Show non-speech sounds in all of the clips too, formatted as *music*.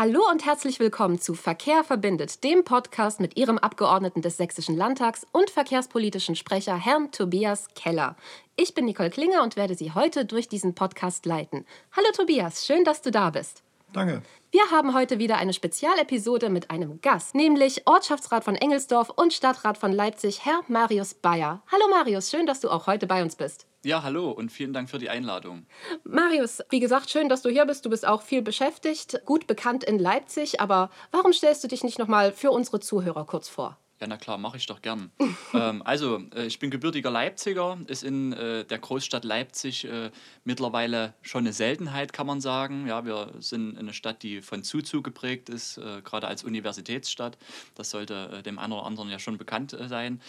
Hallo und herzlich willkommen zu Verkehr verbindet, dem Podcast mit Ihrem Abgeordneten des Sächsischen Landtags und verkehrspolitischen Sprecher Herrn Tobias Keller. Ich bin Nicole Klinger und werde Sie heute durch diesen Podcast leiten. Hallo Tobias, schön, dass du da bist. Danke. Wir haben heute wieder eine Spezialepisode mit einem Gast, nämlich Ortschaftsrat von Engelsdorf und Stadtrat von Leipzig, Herr Marius Bayer. Hallo Marius, schön, dass du auch heute bei uns bist. Ja, hallo und vielen Dank für die Einladung. Marius, wie gesagt, schön, dass du hier bist. Du bist auch viel beschäftigt, gut bekannt in Leipzig. Aber warum stellst du dich nicht nochmal für unsere Zuhörer kurz vor? Ja, na klar, mache ich doch gern. *laughs* ähm, also, äh, ich bin gebürtiger Leipziger, ist in äh, der Großstadt Leipzig äh, mittlerweile schon eine Seltenheit, kann man sagen. Ja, wir sind eine Stadt, die von Zuzug geprägt ist, äh, gerade als Universitätsstadt. Das sollte äh, dem einen oder anderen ja schon bekannt sein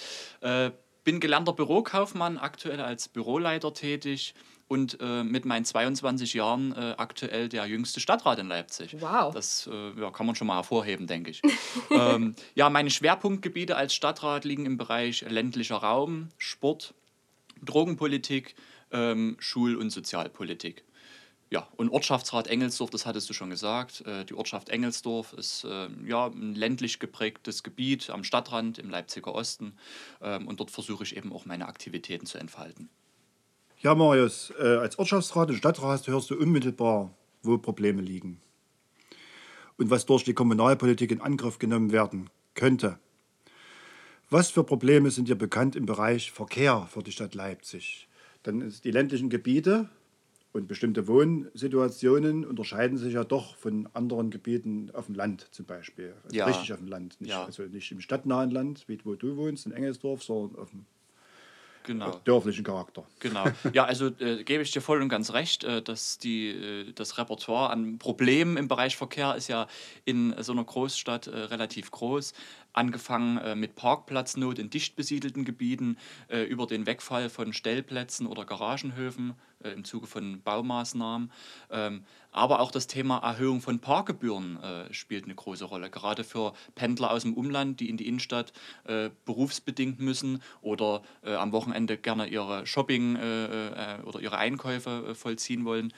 bin gelernter Bürokaufmann, aktuell als Büroleiter tätig und äh, mit meinen 22 Jahren äh, aktuell der jüngste Stadtrat in Leipzig. Wow. Das äh, ja, kann man schon mal hervorheben, denke ich. *laughs* ähm, ja, meine Schwerpunktgebiete als Stadtrat liegen im Bereich ländlicher Raum, Sport, Drogenpolitik, ähm, Schul- und Sozialpolitik. Ja, und Ortschaftsrat Engelsdorf, das hattest du schon gesagt. Äh, die Ortschaft Engelsdorf ist äh, ja, ein ländlich geprägtes Gebiet am Stadtrand im Leipziger Osten. Ähm, und dort versuche ich eben auch meine Aktivitäten zu entfalten. Ja, Marius, äh, als Ortschaftsrat und Stadtrat hörst du unmittelbar, wo Probleme liegen. Und was durch die Kommunalpolitik in Angriff genommen werden könnte. Was für Probleme sind dir bekannt im Bereich Verkehr für die Stadt Leipzig? Dann ist die ländlichen Gebiete und bestimmte Wohnsituationen unterscheiden sich ja doch von anderen Gebieten auf dem Land zum Beispiel. Also ja. Richtig auf dem Land. Nicht, ja. Also nicht im stadtnahen Land, wie wo du wohnst, in Engelsdorf, sondern auf dem genau. dörflichen Charakter. Genau. Ja, also äh, gebe ich dir voll und ganz recht, äh, dass die, äh, das Repertoire an Problemen im Bereich Verkehr ist ja in so einer Großstadt äh, relativ groß angefangen äh, mit Parkplatznot in dicht besiedelten Gebieten, äh, über den Wegfall von Stellplätzen oder Garagenhöfen äh, im Zuge von Baumaßnahmen. Ähm, aber auch das Thema Erhöhung von Parkgebühren äh, spielt eine große Rolle, gerade für Pendler aus dem Umland, die in die Innenstadt äh, berufsbedingt müssen oder äh, am Wochenende gerne ihre Shopping oder ihre Einkäufe vollziehen wollen.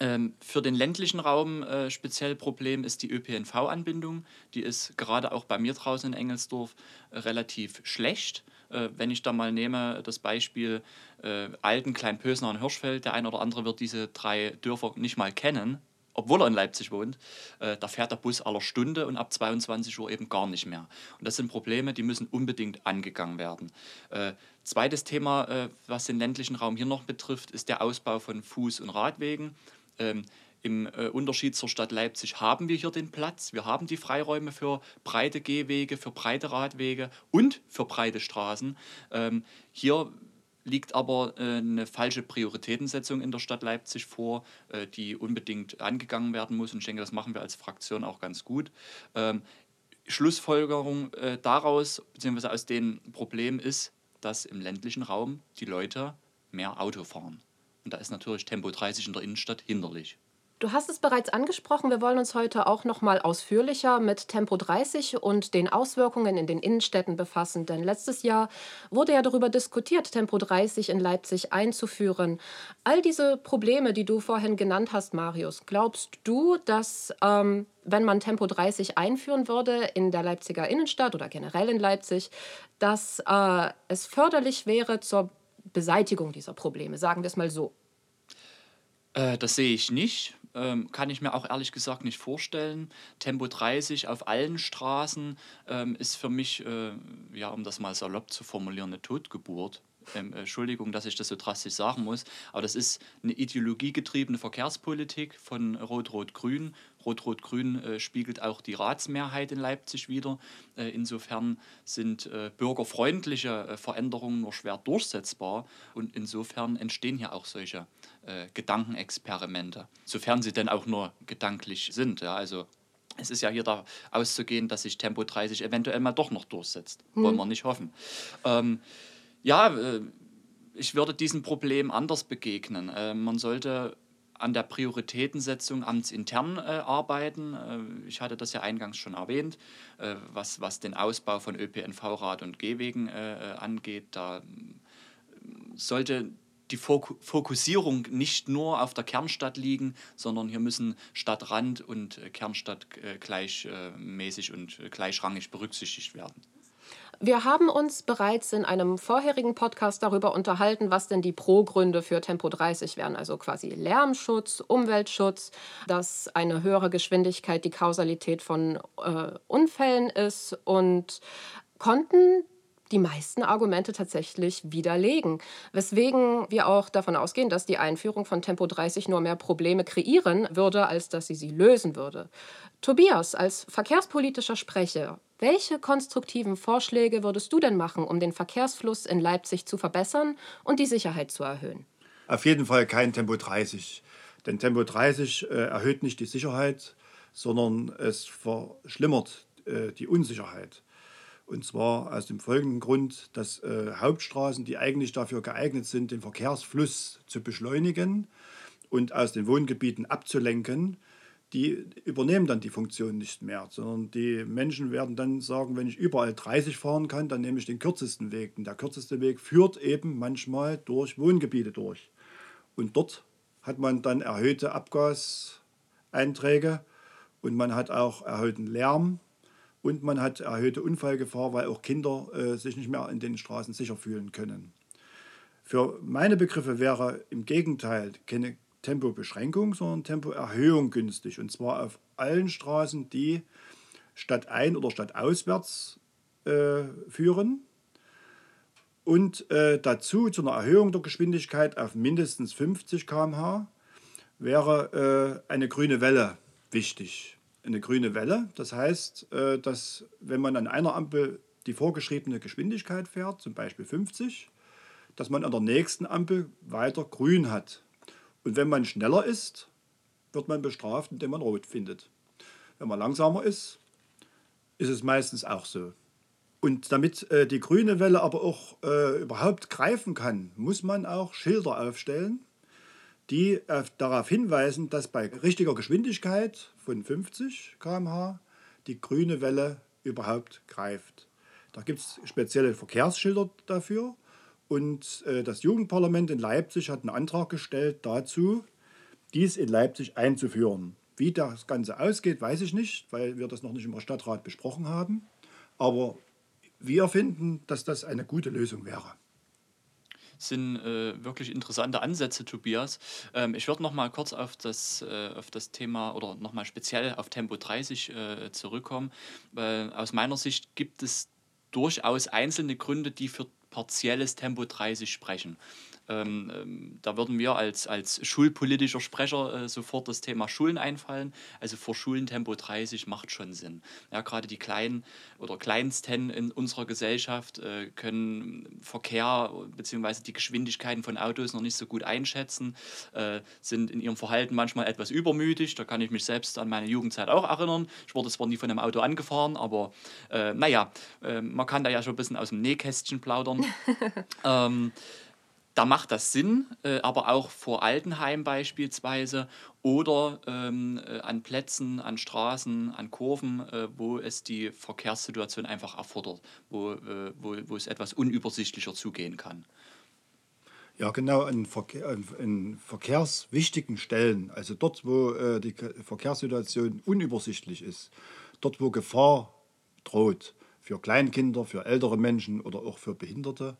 Ähm, für den ländlichen Raum äh, speziell Problem ist die ÖPNV-Anbindung. Die ist gerade auch bei mir draußen in Engelsdorf äh, relativ schlecht. Äh, wenn ich da mal nehme, das Beispiel äh, Alten, Kleinpösner und Hirschfeld, der eine oder andere wird diese drei Dörfer nicht mal kennen, obwohl er in Leipzig wohnt, äh, da fährt der Bus aller Stunde und ab 22 Uhr eben gar nicht mehr. Und das sind Probleme, die müssen unbedingt angegangen werden. Äh, zweites Thema, äh, was den ländlichen Raum hier noch betrifft, ist der Ausbau von Fuß- und Radwegen. Ähm, Im äh, Unterschied zur Stadt Leipzig haben wir hier den Platz. Wir haben die Freiräume für breite Gehwege, für breite Radwege und für breite Straßen. Ähm, hier liegt aber äh, eine falsche Prioritätensetzung in der Stadt Leipzig vor, äh, die unbedingt angegangen werden muss. Und ich denke, das machen wir als Fraktion auch ganz gut. Ähm, Schlussfolgerung äh, daraus, beziehungsweise aus den Problemen ist, dass im ländlichen Raum die Leute mehr Auto fahren. Und da ist natürlich Tempo 30 in der Innenstadt hinderlich. Du hast es bereits angesprochen, wir wollen uns heute auch noch mal ausführlicher mit Tempo 30 und den Auswirkungen in den Innenstädten befassen, denn letztes Jahr wurde ja darüber diskutiert, Tempo 30 in Leipzig einzuführen. All diese Probleme, die du vorhin genannt hast, Marius, glaubst du, dass ähm, wenn man Tempo 30 einführen würde in der Leipziger Innenstadt oder generell in Leipzig, dass äh, es förderlich wäre zur Beseitigung dieser Probleme, sagen wir es mal so? Äh, das sehe ich nicht. Ähm, kann ich mir auch ehrlich gesagt nicht vorstellen. Tempo 30 auf allen Straßen ähm, ist für mich, äh, ja, um das mal salopp zu formulieren, eine Totgeburt. Ähm, Entschuldigung, dass ich das so drastisch sagen muss, aber das ist eine ideologiegetriebene Verkehrspolitik von Rot-Rot-Grün. Rot-Rot-Grün äh, spiegelt auch die Ratsmehrheit in Leipzig wider. Äh, insofern sind äh, bürgerfreundliche äh, Veränderungen nur schwer durchsetzbar und insofern entstehen hier auch solche äh, Gedankenexperimente, sofern sie denn auch nur gedanklich sind. Ja? Also es ist ja hier da auszugehen, dass sich Tempo 30 eventuell mal doch noch durchsetzt. Hm. Wollen wir nicht hoffen. Ähm, ja, äh, ich würde diesem Problem anders begegnen. Man sollte an der Prioritätensetzung amtsintern äh, arbeiten. Äh, ich hatte das ja eingangs schon erwähnt, äh, was, was den Ausbau von ÖPNV, Rad- und Gehwegen äh, angeht. Da sollte die Fokussierung nicht nur auf der Kernstadt liegen, sondern hier müssen Stadtrand und äh, Kernstadt äh, gleichmäßig und gleichrangig berücksichtigt werden. Wir haben uns bereits in einem vorherigen Podcast darüber unterhalten, was denn die Pro-Gründe für Tempo 30 wären. Also quasi Lärmschutz, Umweltschutz, dass eine höhere Geschwindigkeit die Kausalität von äh, Unfällen ist und konnten die meisten Argumente tatsächlich widerlegen. Weswegen wir auch davon ausgehen, dass die Einführung von Tempo 30 nur mehr Probleme kreieren würde, als dass sie sie lösen würde. Tobias, als verkehrspolitischer Sprecher, welche konstruktiven Vorschläge würdest du denn machen, um den Verkehrsfluss in Leipzig zu verbessern und die Sicherheit zu erhöhen? Auf jeden Fall kein Tempo 30. Denn Tempo 30 äh, erhöht nicht die Sicherheit, sondern es verschlimmert äh, die Unsicherheit. Und zwar aus dem folgenden Grund, dass äh, Hauptstraßen, die eigentlich dafür geeignet sind, den Verkehrsfluss zu beschleunigen und aus den Wohngebieten abzulenken, die übernehmen dann die Funktion nicht mehr, sondern die Menschen werden dann sagen, wenn ich überall 30 fahren kann, dann nehme ich den kürzesten Weg. Und der kürzeste Weg führt eben manchmal durch Wohngebiete durch. Und dort hat man dann erhöhte Abgaseinträge und man hat auch erhöhten Lärm und man hat erhöhte Unfallgefahr, weil auch Kinder äh, sich nicht mehr in den Straßen sicher fühlen können. Für meine Begriffe wäre im Gegenteil keine Tempobeschränkung, sondern Tempoerhöhung günstig. Und zwar auf allen Straßen, die stadtein- oder stadtauswärts äh, führen. Und äh, dazu zu einer Erhöhung der Geschwindigkeit auf mindestens 50 km/h wäre äh, eine grüne Welle wichtig eine grüne Welle. Das heißt, äh, dass wenn man an einer Ampel die vorgeschriebene Geschwindigkeit fährt, zum Beispiel 50, dass man an der nächsten Ampel weiter grün hat. Und wenn man schneller ist, wird man bestraft, indem man rot findet. Wenn man langsamer ist, ist es meistens auch so. Und damit äh, die grüne Welle aber auch äh, überhaupt greifen kann, muss man auch Schilder aufstellen, die darauf hinweisen, dass bei richtiger Geschwindigkeit von 50 km/h die grüne Welle überhaupt greift. Da gibt es spezielle Verkehrsschilder dafür. Und äh, das Jugendparlament in Leipzig hat einen Antrag gestellt dazu, dies in Leipzig einzuführen. Wie das Ganze ausgeht, weiß ich nicht, weil wir das noch nicht im Stadtrat besprochen haben. Aber wir finden, dass das eine gute Lösung wäre sind äh, wirklich interessante Ansätze, Tobias. Ähm, ich würde noch mal kurz auf das, äh, auf das Thema oder noch mal speziell auf Tempo 30 äh, zurückkommen, weil aus meiner Sicht gibt es durchaus einzelne Gründe, die für partielles Tempo 30 sprechen. Ähm, ähm, da würden wir als, als schulpolitischer Sprecher äh, sofort das Thema Schulen einfallen. Also vor Schulen Tempo 30 macht schon Sinn. Ja, gerade die Kleinen oder Kleinsten in unserer Gesellschaft äh, können Verkehr bzw. die Geschwindigkeiten von Autos noch nicht so gut einschätzen, äh, sind in ihrem Verhalten manchmal etwas übermütig. Da kann ich mich selbst an meine Jugendzeit auch erinnern. Ich wurde zwar nie von einem Auto angefahren, aber äh, naja, äh, man kann da ja schon ein bisschen aus dem Nähkästchen plaudern. *laughs* ähm, da macht das Sinn, äh, aber auch vor Altenheim beispielsweise oder ähm, äh, an Plätzen, an Straßen, an Kurven, äh, wo es die Verkehrssituation einfach erfordert, wo, äh, wo, wo es etwas unübersichtlicher zugehen kann. Ja, genau, an, Verkehr, an verkehrswichtigen Stellen, also dort, wo äh, die Verkehrssituation unübersichtlich ist, dort, wo Gefahr droht, für Kleinkinder, für ältere Menschen oder auch für Behinderte,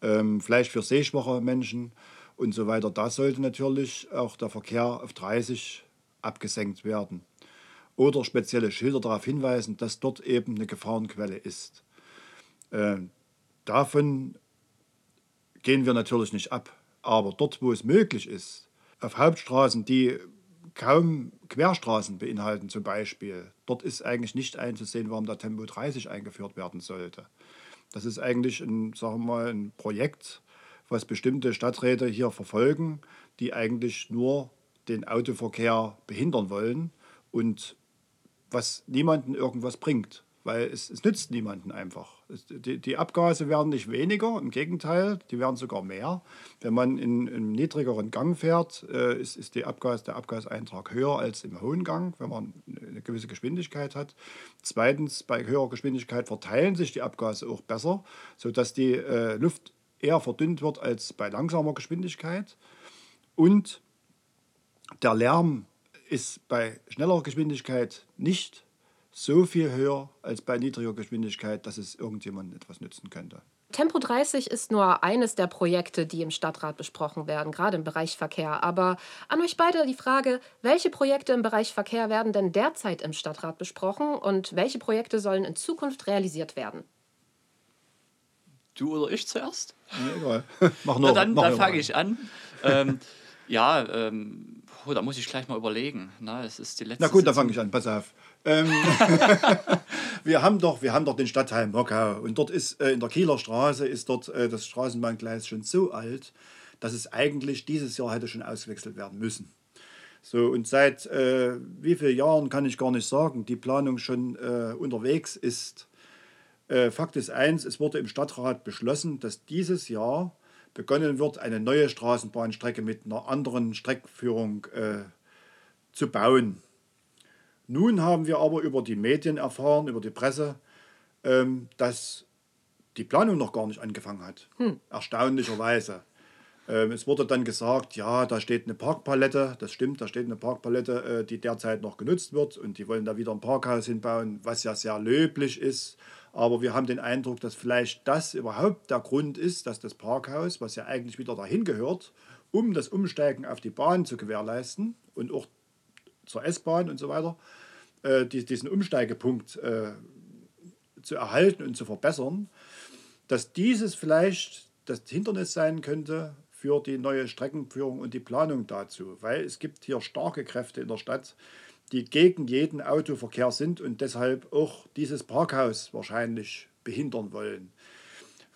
ähm, vielleicht für sehschwache Menschen und so weiter. Da sollte natürlich auch der Verkehr auf 30 abgesenkt werden. Oder spezielle Schilder darauf hinweisen, dass dort eben eine Gefahrenquelle ist. Äh, davon gehen wir natürlich nicht ab. Aber dort, wo es möglich ist, auf Hauptstraßen, die kaum Querstraßen beinhalten zum Beispiel, dort ist eigentlich nicht einzusehen, warum da Tempo 30 eingeführt werden sollte. Das ist eigentlich ein, sagen wir mal, ein Projekt, was bestimmte Stadträte hier verfolgen, die eigentlich nur den Autoverkehr behindern wollen und was niemanden irgendwas bringt weil es, es nützt niemanden einfach. Die, die, Abgase werden nicht weniger, im Gegenteil, die werden sogar mehr. Wenn man in einem niedrigeren Gang fährt, äh, ist, ist Abgas, der Abgaseintrag höher als im hohen Gang, wenn man eine gewisse Geschwindigkeit hat. Zweitens, bei höherer Geschwindigkeit verteilen sich die Abgase auch besser, sodass die äh, Luft eher verdünnt wird als bei langsamer Geschwindigkeit. Und der Lärm ist bei schneller Geschwindigkeit nicht so viel höher als bei niedriger Geschwindigkeit, dass es irgendjemandem etwas nützen könnte. Tempo 30 ist nur eines der Projekte, die im Stadtrat besprochen werden, gerade im Bereich Verkehr. Aber an euch beide die Frage, welche Projekte im Bereich Verkehr werden denn derzeit im Stadtrat besprochen und welche Projekte sollen in Zukunft realisiert werden? Du oder ich zuerst? Ja, egal. *laughs* Mach nur, Na, dann dann fange ich an. ähm, *laughs* ja, ähm, oh, da muss ich gleich mal überlegen. Na, es ist die letzte Na gut, dann fange ich an, pass auf. Ähm, *laughs* wir, haben doch, wir haben doch den Stadtteil Mockau und dort ist äh, in der Kieler Straße ist dort äh, das Straßenbahngleis schon so alt, dass es eigentlich dieses Jahr hätte schon ausgewechselt werden müssen. So, und seit äh, wie vielen Jahren kann ich gar nicht sagen, die Planung schon äh, unterwegs ist. Äh, Fakt ist eins, es wurde im Stadtrat beschlossen, dass dieses Jahr begonnen wird, eine neue Straßenbahnstrecke mit einer anderen Streckführung äh, zu bauen. Nun haben wir aber über die Medien erfahren, über die Presse, ähm, dass die Planung noch gar nicht angefangen hat. Hm. Erstaunlicherweise. Ähm, es wurde dann gesagt, ja, da steht eine Parkpalette, das stimmt, da steht eine Parkpalette, äh, die derzeit noch genutzt wird und die wollen da wieder ein Parkhaus hinbauen, was ja sehr löblich ist. Aber wir haben den Eindruck, dass vielleicht das überhaupt der Grund ist, dass das Parkhaus, was ja eigentlich wieder dahin gehört, um das Umsteigen auf die Bahn zu gewährleisten und auch zur S-Bahn und so weiter, äh, die, diesen Umsteigepunkt äh, zu erhalten und zu verbessern, dass dieses vielleicht das Hindernis sein könnte für die neue Streckenführung und die Planung dazu. Weil es gibt hier starke Kräfte in der Stadt, die gegen jeden Autoverkehr sind und deshalb auch dieses Parkhaus wahrscheinlich behindern wollen.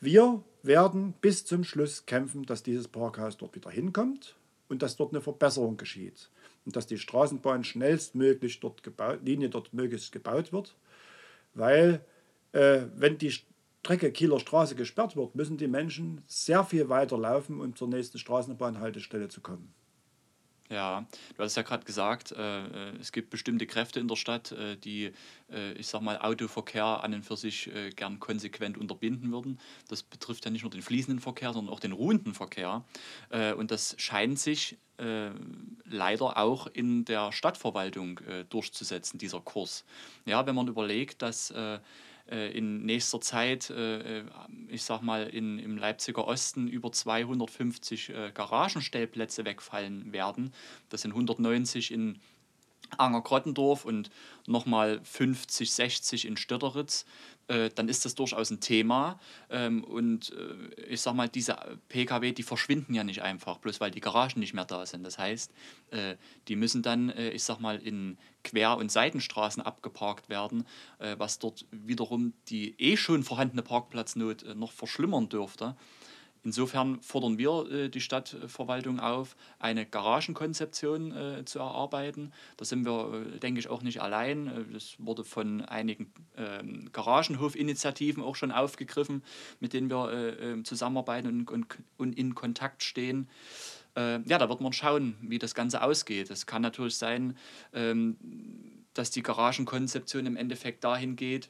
Wir werden bis zum Schluss kämpfen, dass dieses Parkhaus dort wieder hinkommt und dass dort eine Verbesserung geschieht und dass die Straßenbahn schnellstmöglich dort gebaut, Linie dort möglichst gebaut wird, weil äh, wenn die Strecke Kieler Straße gesperrt wird, müssen die Menschen sehr viel weiter laufen, um zur nächsten Straßenbahnhaltestelle zu kommen. Ja, du hast ja gerade gesagt, äh, äh, es gibt bestimmte Kräfte in der Stadt, äh, die, äh, ich sag mal, Autoverkehr an und für sich äh, gern konsequent unterbinden würden. Das betrifft ja nicht nur den fließenden Verkehr, sondern auch den ruhenden Verkehr. Äh, und das scheint sich leider auch in der Stadtverwaltung durchzusetzen, dieser Kurs. Ja, wenn man überlegt, dass in nächster Zeit, äh, äh, ich sag mal, in, im Leipziger Osten über 250 Garagenstellplätze wegfallen werden. Das sind 190 in Anger-Grottendorf und nochmal 50, 60 in Stötteritz, äh, dann ist das durchaus ein Thema. Ähm, und äh, ich sag mal, diese Pkw, die verschwinden ja nicht einfach, bloß weil die Garagen nicht mehr da sind. Das heißt, äh, die müssen dann, äh, ich sag mal, in Quer- und Seitenstraßen abgeparkt werden, äh, was dort wiederum die eh schon vorhandene Parkplatznot äh, noch verschlimmern dürfte. Insofern fordern wir äh, die Stadtverwaltung auf, eine Garagenkonzeption äh, zu erarbeiten. Da sind wir, äh, denke ich, auch nicht allein. Das wurde von einigen ähm, Garagenhofinitiativen auch schon aufgegriffen, mit denen wir äh, ähm, zusammenarbeiten und, in Kontakt stehen. Ja, da wird man schauen, wie das Ganze ausgeht. Es kann natürlich sein, ähm, dass die Garagenkonzeption im Endeffekt dahin geht,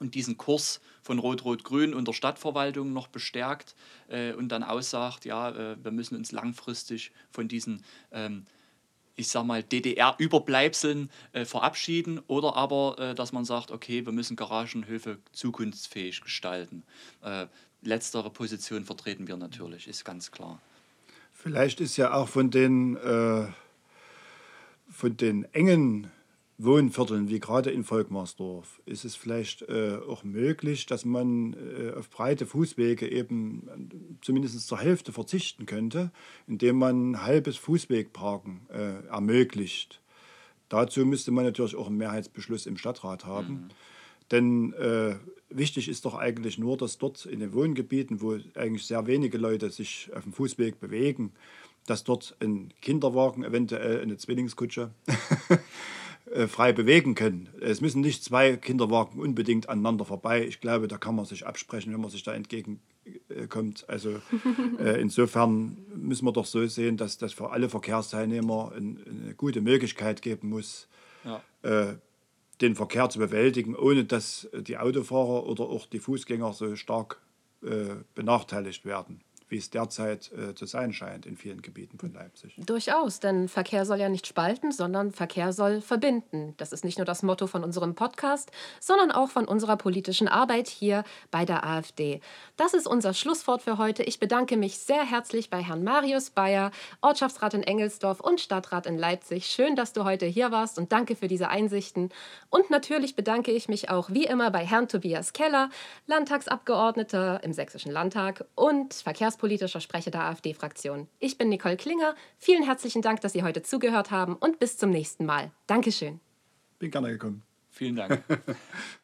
und diesen Kurs von Rot-Rot-Grün und der Stadtverwaltung noch bestärkt äh, und dann aussagt, ja, äh, wir müssen uns langfristig von diesen, ähm, ich sag mal, DDR-Überbleibseln äh, verabschieden oder aber, äh, dass man sagt, okay, wir müssen Garagenhöfe zukunftsfähig gestalten. Äh, letztere Position vertreten wir natürlich, ist ganz klar. Vielleicht ist ja auch von den, äh, von den engen Wohnvierteln, wie gerade in Volkmarsdorf, ist es vielleicht äh, auch möglich, dass man äh, auf breite Fußwege eben äh, zumindest zur Hälfte verzichten könnte, indem man halbes Fußwegparken äh, ermöglicht. Dazu müsste man natürlich auch einen Mehrheitsbeschluss im Stadtrat haben. Mhm. Denn äh, wichtig ist doch eigentlich nur, dass dort in den Wohngebieten, wo eigentlich sehr wenige Leute sich auf dem Fußweg bewegen, dass dort ein Kinderwagen, eventuell eine Zwillingskutsche, *laughs* frei bewegen können. Es müssen nicht zwei Kinderwagen unbedingt aneinander vorbei. Ich glaube, da kann man sich absprechen, wenn man sich da entgegenkommt. Also *laughs* äh, insofern müssen wir doch so sehen, dass das für alle Verkehrsteilnehmer eine gute Möglichkeit geben muss, ja. Äh, den Verkehr zu bewältigen, ohne dass die Autofahrer oder auch die Fußgänger so stark äh, benachteiligt werden wie es derzeit äh, zu sein scheint in vielen Gebieten von Leipzig. Durchaus, denn Verkehr soll ja nicht spalten, sondern Verkehr soll verbinden. Das ist nicht nur das Motto von unserem Podcast, sondern auch von unserer politischen Arbeit hier bei der AfD. Das ist unser Schlusswort für heute. Ich bedanke mich sehr herzlich bei Herrn Marius Bayer, Ortschaftsrat in Engelsdorf und Stadtrat in Leipzig. Schön, dass du heute hier warst und danke für diese Einsichten. Und natürlich bedanke ich mich auch wie immer bei Herrn Tobias Keller, Landtagsabgeordneter im Sächsischen Landtag und Verkehrs politischer Sprecher der AfD-Fraktion. Ich bin Nicole Klinger. Vielen herzlichen Dank, dass Sie heute zugehört haben und bis zum nächsten Mal. Dankeschön. Bin gerne gekommen. Vielen Dank. *laughs*